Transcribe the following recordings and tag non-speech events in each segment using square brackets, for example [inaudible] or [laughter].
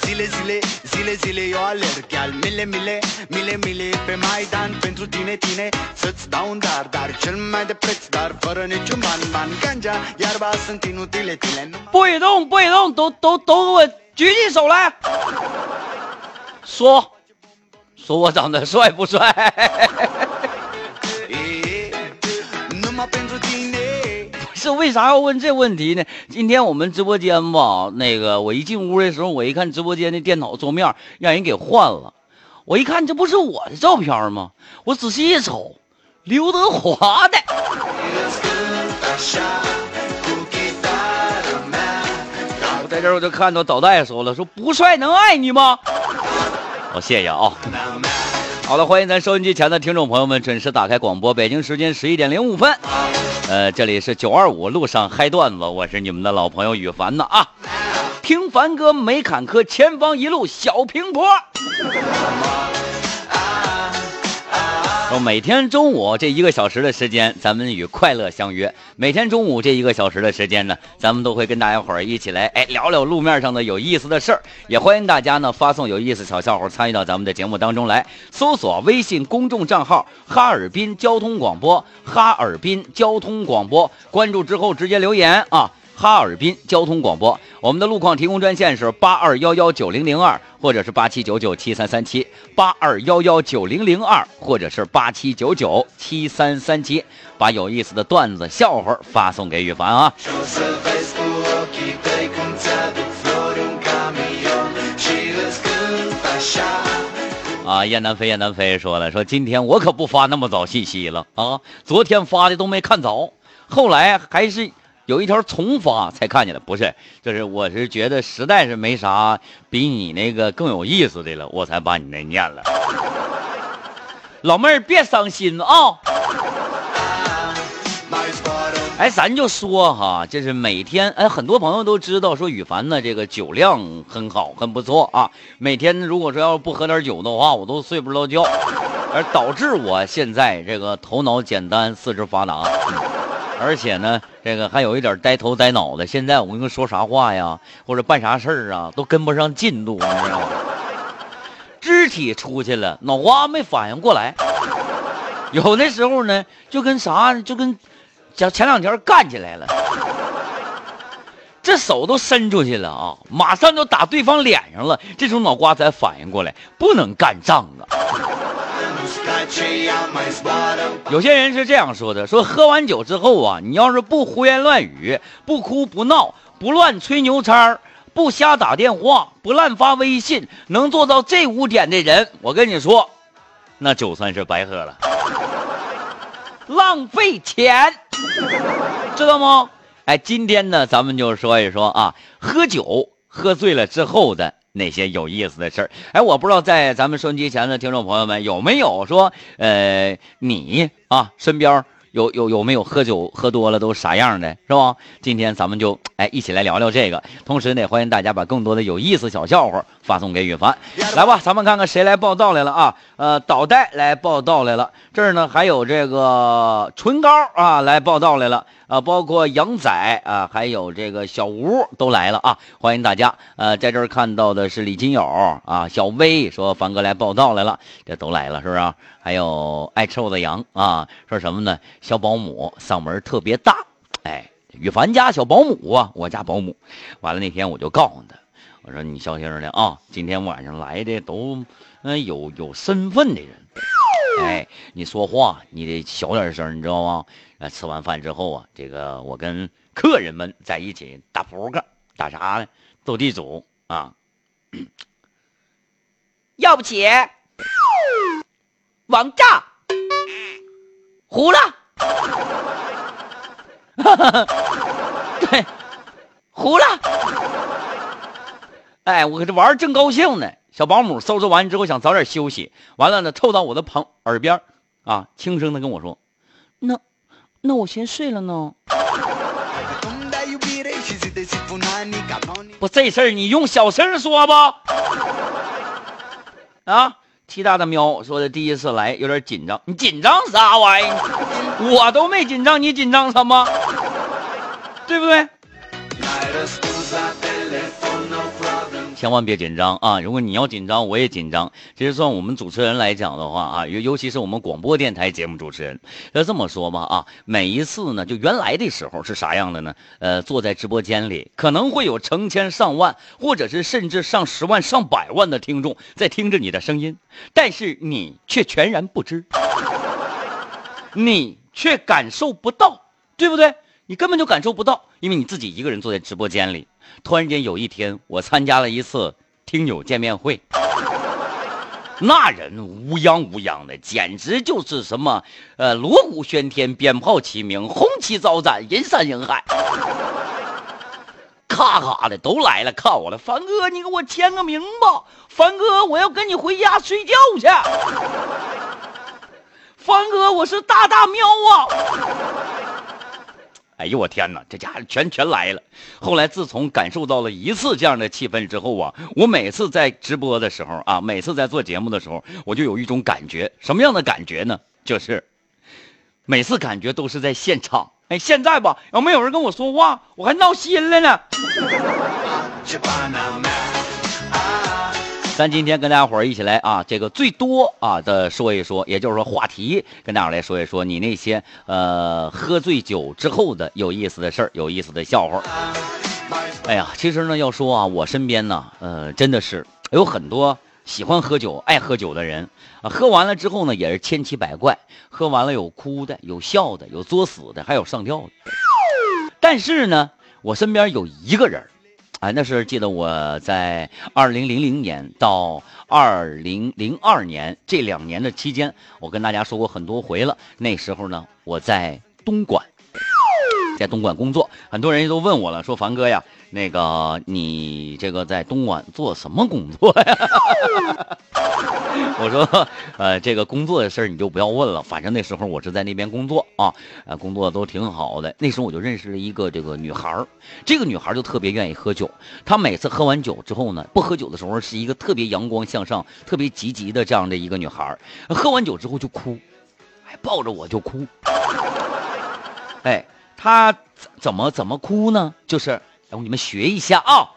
Zile, zile, zile, zile eu alerg Chiar mile, mile, mile, mile Pe Maidan pentru tine, tine Să-ți dau un dar, dar cel mai de preț Dar fără niciun ban, ban Ganja, iarba sunt inutile, tine Nu 不许动，不许动，都都都给我举起手来，说，说我长得帅不帅？为啥要问这问题呢？今天我们直播间吧，那个我一进屋的时候，我一看直播间的电脑桌面让人给换了，我一看这不是我的照片吗？我仔细一瞅，刘德华的。我在这我就看到导带说了，说不帅能爱你吗？好、谢谢啊。好了，欢迎咱收音机前的听众朋友们准时打开广播，北京时间十一点零五分。呃，这里是九二五路上嗨段子，我是你们的老朋友羽凡呢啊。听凡哥没坎坷，前方一路小平坡。说每天中午这一个小时的时间，咱们与快乐相约。每天中午这一个小时的时间呢，咱们都会跟大家伙儿一起来哎聊聊路面上的有意思的事儿。也欢迎大家呢发送有意思小笑话参与到咱们的节目当中来。搜索微信公众账号“哈尔滨交通广播”，哈尔滨交通广播，关注之后直接留言啊。哈尔滨交通广播，我们的路况提供专线是八二幺幺九零零二，或者是八七九九七三三七，八二幺幺九零零二，或者是八七九九七三三七，把有意思的段子、笑话发送给羽凡啊。啊，雁南飞，雁南飞说了，说今天我可不发那么早信息了啊，昨天发的都没看着，后来还是有一条重发才看见了，不是，就是我是觉得实在是没啥比你那个更有意思的了，我才把你那念了。老妹儿别伤心啊，哎，咱就说哈，就是每天，哎，很多朋友都知道说羽凡呢这个酒量很好，很不错啊。每天如果说要是不喝点酒的话，我都睡不着觉，而导致我现在这个头脑简单，四肢发达，而且呢，这个还有一点呆头呆脑的。现在我跟你说啥话呀，或者办啥事儿啊，都跟不上进度，你知道吗？肢体出去了，脑瓜没反应过来。有的时候呢，就跟啥，就跟前前两天干起来了，这手都伸出去了啊，马上就打对方脸上了，这时候脑瓜才反应过来，不能干仗啊。有些人是这样说的：说喝完酒之后啊，你要是不胡言乱语，不哭不闹，不乱吹牛叉不瞎打电话，不乱发微信，能做到这五点的人，我跟你说，那酒算是白喝了，浪费钱，知道吗？哎，今天呢，咱们就说一说啊，喝酒喝醉了之后的那些有意思的事儿。哎，我不知道在咱们收音机前的听众朋友们有没有说，呃，你啊身边有有有没有喝酒喝多了都啥样的，是吧？今天咱们就哎一起来聊聊这个，同时呢，欢迎大家把更多的有意思小笑话发送给羽凡。来吧，咱们看看谁来报道来了啊？呃，导带来报道来了，这儿呢还有这个唇膏啊来报道来了。啊，包括杨仔啊，还有这个小吴都来了啊！欢迎大家。呃，在这儿看到的是李金友啊，小薇说凡哥来报道来了，这都来了是不是？还有爱吃我的羊啊，说什么呢？小保姆嗓门特别大，哎，羽凡家小保姆啊，我家保姆。完了那天我就告诉他，我说你小心点啊，今天晚上来的都嗯、有有身份的人。哎，你说话你得小点声，你知道吗？呃，吃完饭之后啊，这个我跟客人们在一起打扑克，打啥呢？斗地主啊。要不起，王炸，胡了，[laughs] 对，胡了。哎，我这玩正高兴呢，小保姆收拾完之后想早点休息，完了呢，凑到我的旁耳边啊，轻声的跟我说：“那，那我先睡了呢。”不，这事儿你用小声说吧。啊，七大的喵说的第一次来有点紧张，你紧张啥玩意？我都没紧张，你紧张什么？对不对？千万别紧张啊！如果你要紧张，我也紧张。其实算我们主持人来讲的话啊，尤尤其是我们广播电台节目主持人，要这么说吧啊，每一次呢，就原来的时候是啥样的呢？呃，坐在直播间里，可能会有成千上万，或者是甚至上十万、上百万的听众在听着你的声音，但是你却全然不知，你却感受不到，对不对？你根本就感受不到，因为你自己一个人坐在直播间里。突然间有一天，我参加了一次听友见面会，那人乌泱乌泱的，简直就是什么呃锣鼓喧天、鞭炮齐鸣、红旗招展、人山人海，咔咔的都来了看我了。凡哥，你给我签个名吧。凡哥，我要跟你回家睡觉去。[laughs] 凡哥，我是大大喵啊。哎呦我天哪，这家伙全全来了！后来自从感受到了一次这样的气氛之后啊，我每次在直播的时候啊，每次在做节目的时候，我就有一种感觉，什么样的感觉呢？就是每次感觉都是在现场。哎，现在吧，要没有人跟我说话，我还闹心了呢。咱今天跟大家伙儿一起来啊，这个最多啊的说一说，也就是说话题，跟大伙来说一说你那些呃喝醉酒之后的有意思的事儿、有意思的笑话。哎呀，其实呢，要说啊，我身边呢，呃，真的是有很多喜欢喝酒、爱喝酒的人啊。喝完了之后呢，也是千奇百怪。喝完了有哭的，有笑的，有作死的，还有上吊的。但是呢，我身边有一个人。啊，那是记得我在二零零零年到二零零二年这两年的期间，我跟大家说过很多回了。那时候呢，我在东莞，在东莞工作，很多人都问我了，说凡哥呀。那个，你这个在东莞做什么工作呀？[laughs] 我说，呃，这个工作的事儿你就不要问了，反正那时候我是在那边工作啊，呃，工作都挺好的。那时候我就认识了一个这个女孩儿，这个女孩儿就特别愿意喝酒。她每次喝完酒之后呢，不喝酒的时候是一个特别阳光向上、特别积极的这样的一个女孩儿，喝完酒之后就哭，还抱着我就哭。哎，她怎么怎么哭呢？就是。让你们学一下啊！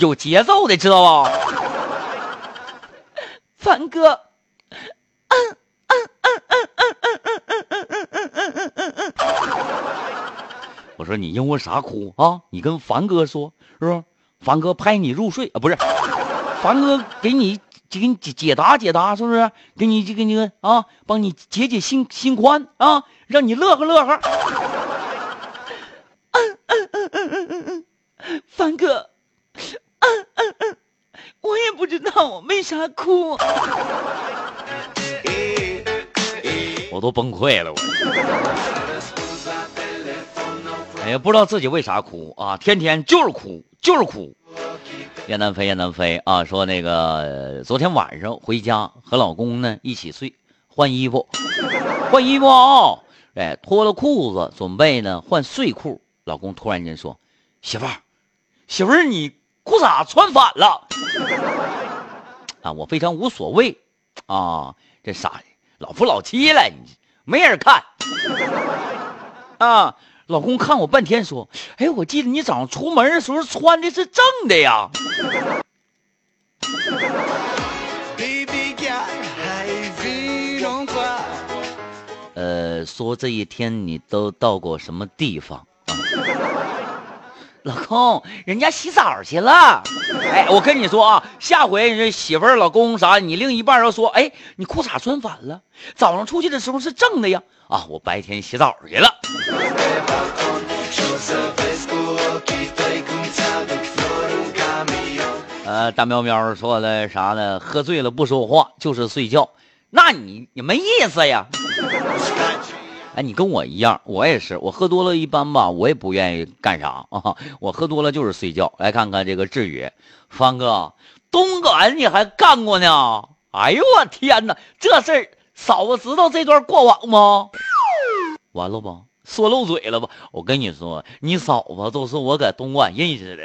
有节奏的，知道吧？凡哥，我说你因为啥哭啊？你跟凡哥说，是不是？凡哥拍你入睡啊？不是，凡哥给你。给你解解答解答，是不是？给你就给你啊，帮你解解心心宽啊，让你乐呵乐呵。嗯嗯嗯嗯嗯嗯嗯，凡哥，嗯嗯嗯，我也不知道我为啥哭，我都崩溃了，我。哎呀，不知道自己为啥哭啊，天天就是哭，就是哭。雁南飞，雁南飞啊！说那个昨天晚上回家和老公呢一起睡，换衣服，换衣服啊！哎，脱了裤子准备呢换睡裤，老公突然间说：“媳妇儿，媳妇儿，你裤衩穿反了。”啊，我非常无所谓啊，这啥老夫老妻了，你没人看 [laughs] 啊。老公看我半天，说：“哎，我记得你早上出门的时候穿的是正的呀。”呃，说这一天你都到过什么地方啊？老公，人家洗澡去了。哎，我跟你说啊，下回你媳妇儿、老公啥，你另一半要说：“哎，你裤衩穿反了，早上出去的时候是正的呀。”啊，我白天洗澡去了。大喵喵说的啥呢？喝醉了不说话就是睡觉，那你你没意思呀。哎，你跟我一样，我也是，我喝多了一般吧，我也不愿意干啥啊。我喝多了就是睡觉。来看看这个志宇，方哥，东莞你还干过呢？哎呦我天哪，这事嫂子知道这段过往吗？完了吧，说漏嘴了吧？我跟你说，你嫂子都是我搁东莞认识的。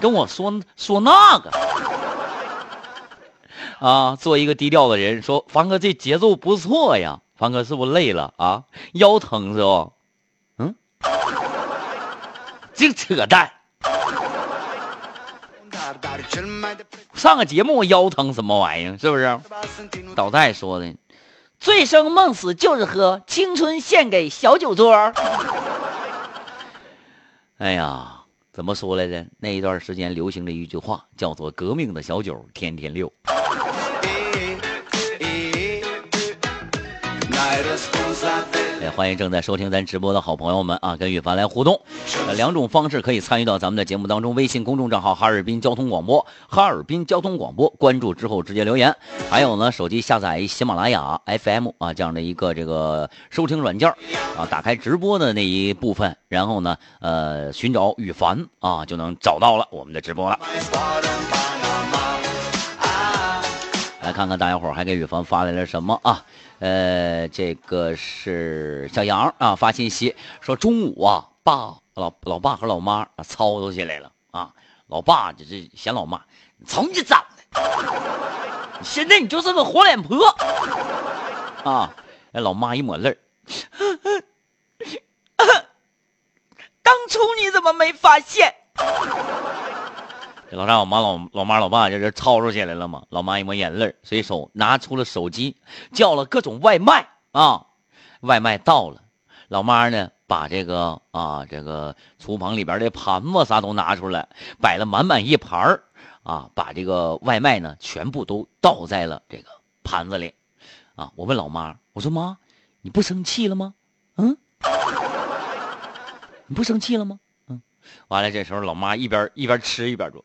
跟我说说那个。啊，做一个低调的人，说凡哥这节奏不错呀，凡哥是不是累了啊？腰疼是不？嗯，净扯淡。上个节目腰疼什么玩意儿？是不是？导带说的，醉生梦死就是喝，青春献给小酒桌。哎呀，怎么说来着？那一段时间流行的一句话叫做“革命的小酒天天溜”。也欢迎正在收听咱直播的好朋友们啊，跟羽凡来互动。两种方式可以参与到咱们的节目当中：微信公众账号哈尔滨交通广播，哈尔滨交通广播，关注之后直接留言；还有呢，手机下载喜马拉雅 FM 啊这样的一个这个收听软件啊，打开直播的那一部分，然后呢，呃，寻找羽凡啊，就能找到了我们的直播了。来看看大家伙还给羽凡发来了什么啊？呃，这个是小杨啊，发信息说中午啊，爸老老爸和老妈啊操叨起来了啊。老爸就是嫌老妈，你瞅你长的，现在你就是个黄脸婆啊。那老妈一抹泪 [laughs] 当初你怎么没发现？这老丈我妈老老妈老爸这这吵吵起来了嘛？老妈一抹眼泪，随手拿出了手机，叫了各种外卖啊。外卖到了，老妈呢把这个啊这个厨房里边的盘子啥都拿出来，摆了满满一盘儿啊，把这个外卖呢全部都倒在了这个盘子里啊。我问老妈，我说妈，你不生气了吗？嗯，你不生气了吗？嗯，完了，这时候老妈一边一边吃一边说。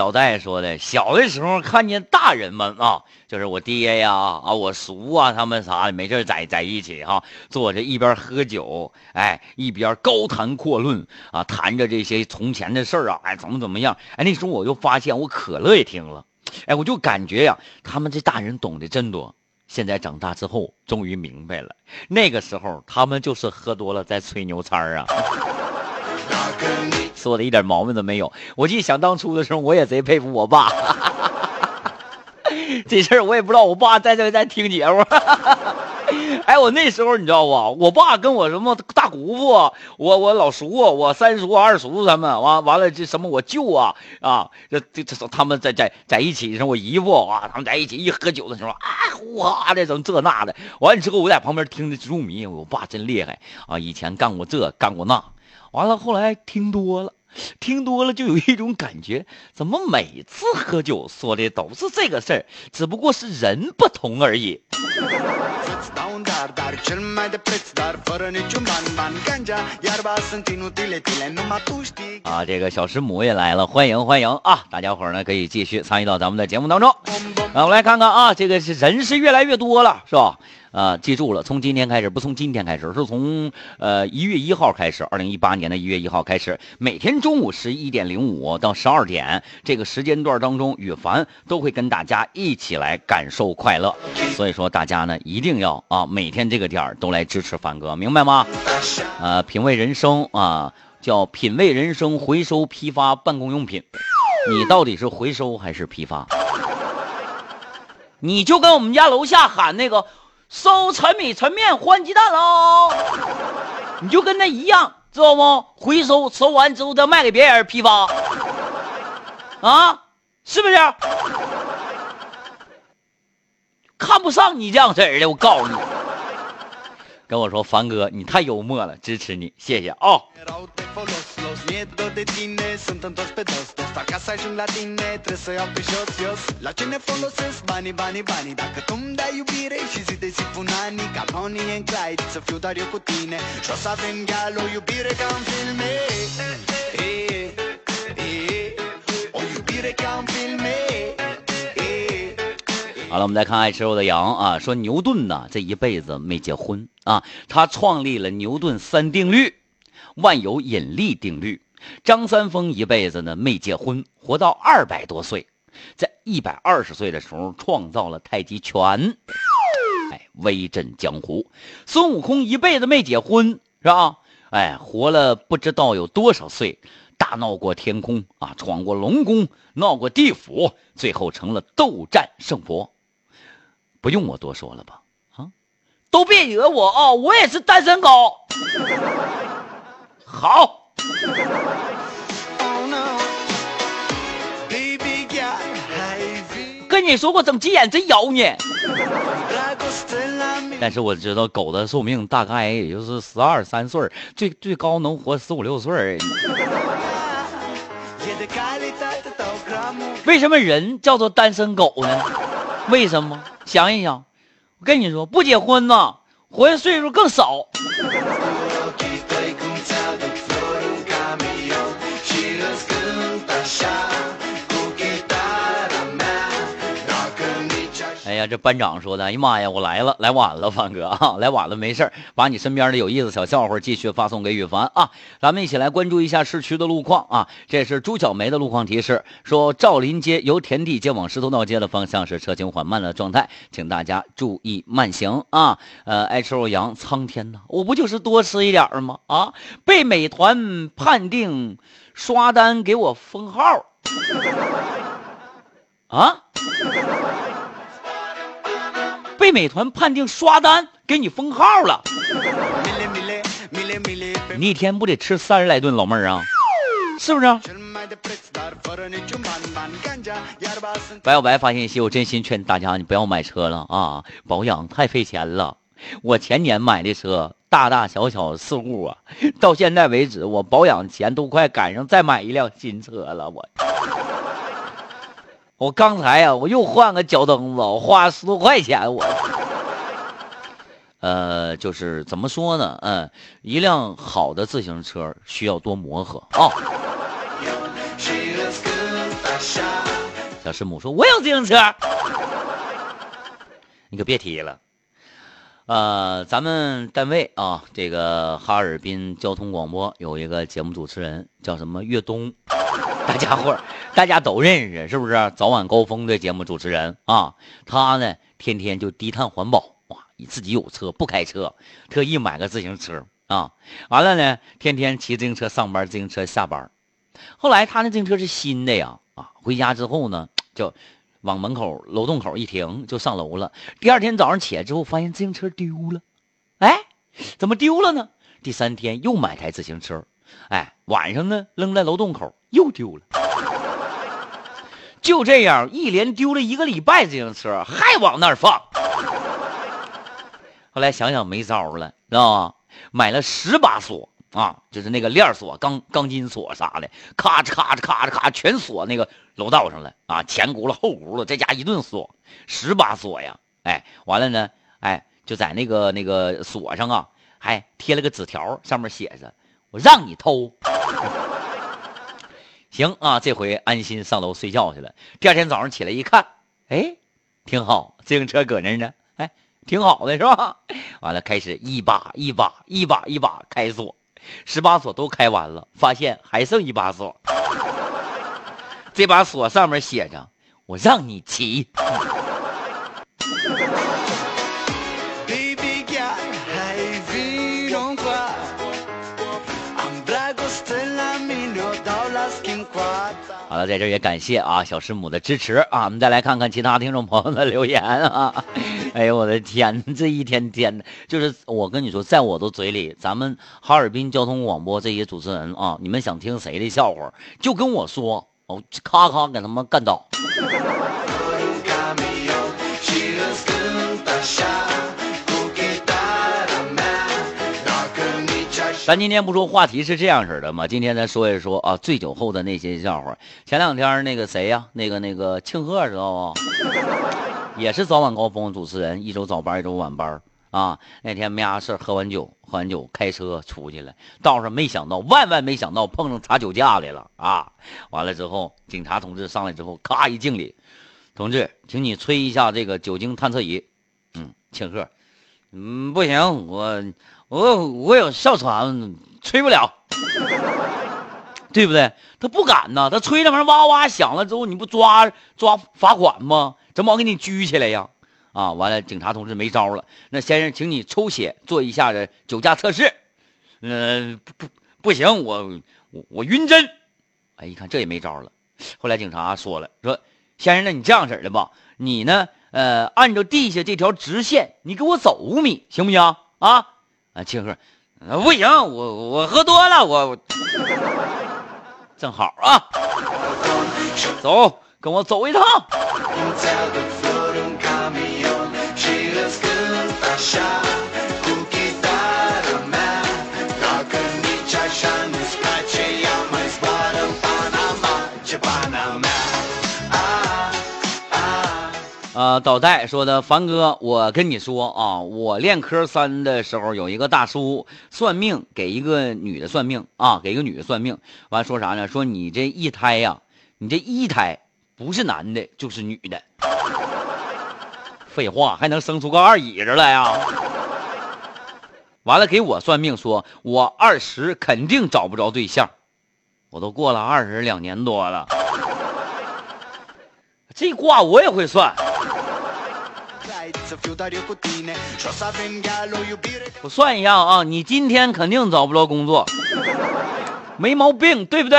老戴说的，小的时候看见大人们啊，就是我爹呀啊，我叔啊，他们啥的，没事在在一起哈，坐着一边喝酒，哎，一边高谈阔论啊，谈着这些从前的事儿啊，哎，怎么怎么样，哎，那时候我就发现我可乐也听了，哎，我就感觉呀，他们这大人懂得真多。现在长大之后，终于明白了，那个时候他们就是喝多了在吹牛叉啊。说的一点毛病都没有。我记想当初的时候，我也贼佩服我爸。[laughs] 这事儿我也不知道，我爸在这在听节目。[laughs] 哎，我那时候你知道不？我爸跟我什么大姑父，我我老叔，我三叔、二叔他们，完完了这什么我舅啊啊，这这这他们在在在一起，我姨父啊，他们在一起一喝酒的时候啊，呼哈的整这那的。完了之后，我在旁边听的入迷。我爸真厉害啊，以前干过这，干过那。完了，后来听多了，听多了就有一种感觉，怎么每次喝酒说的都是这个事儿，只不过是人不同而已。啊，这个小师母也来了，欢迎欢迎啊！大家伙儿呢可以继续参与到咱们的节目当中。啊，我们来看看啊，这个是人是越来越多了，是吧？啊，记住了，从今天开始，不从今天开始，是从呃一月一号开始，二零一八年的一月一号开始，每天中午十一点零五到十二点这个时间段当中，羽凡都会跟大家一起来感受快乐。所以说，大家呢一定要啊，每天这个点儿都来支持凡哥，明白吗？呃，品味人生啊，叫品味人生回收批发办公用品，你到底是回收还是批发？你就跟我们家楼下喊那个。收陈米、陈面、换鸡蛋喽！你就跟那一样，知道不？回收收完之后再卖给别人批发，啊，是不是？看不上你这样式的，我告诉你。跟我说，凡哥，你太幽默了，支持你，谢谢啊。好了，我们再看爱吃肉的羊啊，说牛顿呢这一辈子没结婚啊，他创立了牛顿三定律，万有引力定律。张三丰一辈子呢没结婚，活到二百多岁，在一百二十岁的时候创造了太极拳，哎，威震江湖。孙悟空一辈子没结婚，是吧？哎，活了不知道有多少岁，大闹过天空啊，闯过龙宫，闹过地府，最后成了斗战胜佛。不用我多说了吧？啊，都别惹我啊！我也是单身狗。好。跟你说过，整急眼真咬你。但是我知道狗的寿命大概也就是十二三岁，最最高能活十五六岁。为什么人叫做单身狗呢？为什么？想一想，我跟你说，不结婚呢，活的岁数更少。这班长说的：“哎呀妈呀，我来了，来晚了，凡哥啊，来晚了，没事把你身边的有意思小笑话继续发送给羽凡啊。咱们一起来关注一下市区的路况啊。这是朱小梅的路况提示，说赵林街由田地街往石头道街的方向是车行缓慢的状态，请大家注意慢行啊。呃，爱吃肉羊，苍天呐，我不就是多吃一点吗？啊，被美团判定刷单给我封号 [laughs] 啊。”被美团判定刷单，给你封号了。你一天不得吃三十来顿，老妹儿啊，是不是？白小白发信息，我真心劝大家，你不要买车了啊，保养太费钱了。我前年买的车，大大小小事故啊，到现在为止，我保养钱都快赶上再买一辆新车了。我，我刚才呀，我又换个脚蹬子，我花十多块钱我。呃，就是怎么说呢？嗯，一辆好的自行车需要多磨合啊。小师母说：“我有自行车。”你可别提了。呃，咱们单位啊，这个哈尔滨交通广播有一个节目主持人叫什么岳东，[laughs] 大家伙大家都认识，是不是？早晚高峰的节目主持人啊，他呢天天就低碳环保。你自己有车不开车，特意买个自行车啊！完了呢，天天骑自行车上班，自行车下班。后来他那自行车是新的呀，啊，回家之后呢，就往门口楼洞口一停，就上楼了。第二天早上起来之后，发现自行车丢了。哎，怎么丢了呢？第三天又买台自行车，哎，晚上呢扔在楼洞口又丢了。就这样一连丢了一个礼拜自行车，还往那儿放。后来想想没招了，知道吗？买了十把锁啊，就是那个链锁、钢钢筋锁啥的，咔嚓咔嚓咔嚓咔，全锁那个楼道上了啊，前轱辘后轱辘，这家一顿锁，十把锁呀！哎，完了呢，哎，就在那个那个锁上啊，还贴了个纸条，上面写着：“我让你偷。”行啊，这回安心上楼睡觉去了。第二天早上起来一看，哎，挺好，自行车搁那呢。哎挺好的是吧？完了，开始一把一把一把一把开锁，十把锁都开完了，发现还剩一把锁。这把锁上面写着：“我让你骑。”好了，在这也感谢啊小师母的支持啊！我们再来看看其他听众朋友的留言啊！[laughs] 哎呦我的天，这一天天的，就是我跟你说，在我的嘴里，咱们哈尔滨交通广播这些主持人啊，你们想听谁的笑话，就跟我说，哦，咔咔给他们干倒。咱今天不说话题是这样式的吗？今天咱说一说啊，醉酒后的那些笑话。前两天那个谁呀，那个那个庆贺知道不？也是早晚高峰主持人，一周早班一周晚班啊，那天没啥事喝完酒，喝完酒开车出去了，道上没想到，万万没想到碰上查酒驾来了啊！完了之后，警察同志上来之后，咔一敬礼，同志，请你吹一下这个酒精探测仪。嗯，请客。嗯，不行，我我我有哮喘，吹不了，对不对？他不敢呐，他吹那玩意儿哇哇响了之后，你不抓抓罚款吗？怎么我给你拘起来呀？啊，完了，警察同志没招了。那先生，请你抽血做一下酒驾测试。嗯，不不不行，我我我晕针。哎，一看这也没招了。后来警察说了，说先生，那你这样式的吧，你呢？呃，按照地下这条直线，你给我走五米，行不行？啊啊，庆贺，不行，我我喝多了，我正好啊，走，跟我走一趟。啊，导带说的，凡哥，我跟你说啊，我练科三的时候，有一个大叔算命，给一个女的算命啊，给一个女的算命，完说啥呢？说你这一胎呀，你这一胎不是男的，就是女的。废话，还能生出个二椅子来呀？完了，给我算命，说我二十肯定找不着对象，我都过了二十两年多了，这卦我也会算。我算一下啊，你今天肯定找不着工作，没毛病，对不对？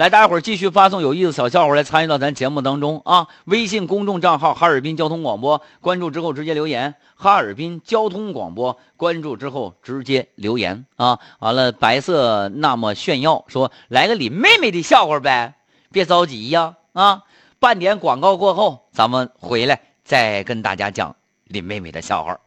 来，大家伙继续发送有意思小笑话来参与到咱节目当中啊！微信公众账号哈尔滨交通广播，关注之后直接留言。哈尔滨交通广播，关注之后直接留言啊！完了，白色那么炫耀说来个李妹妹的笑话呗，别着急呀。啊，半点广告过后，咱们回来再跟大家讲林妹妹的笑话。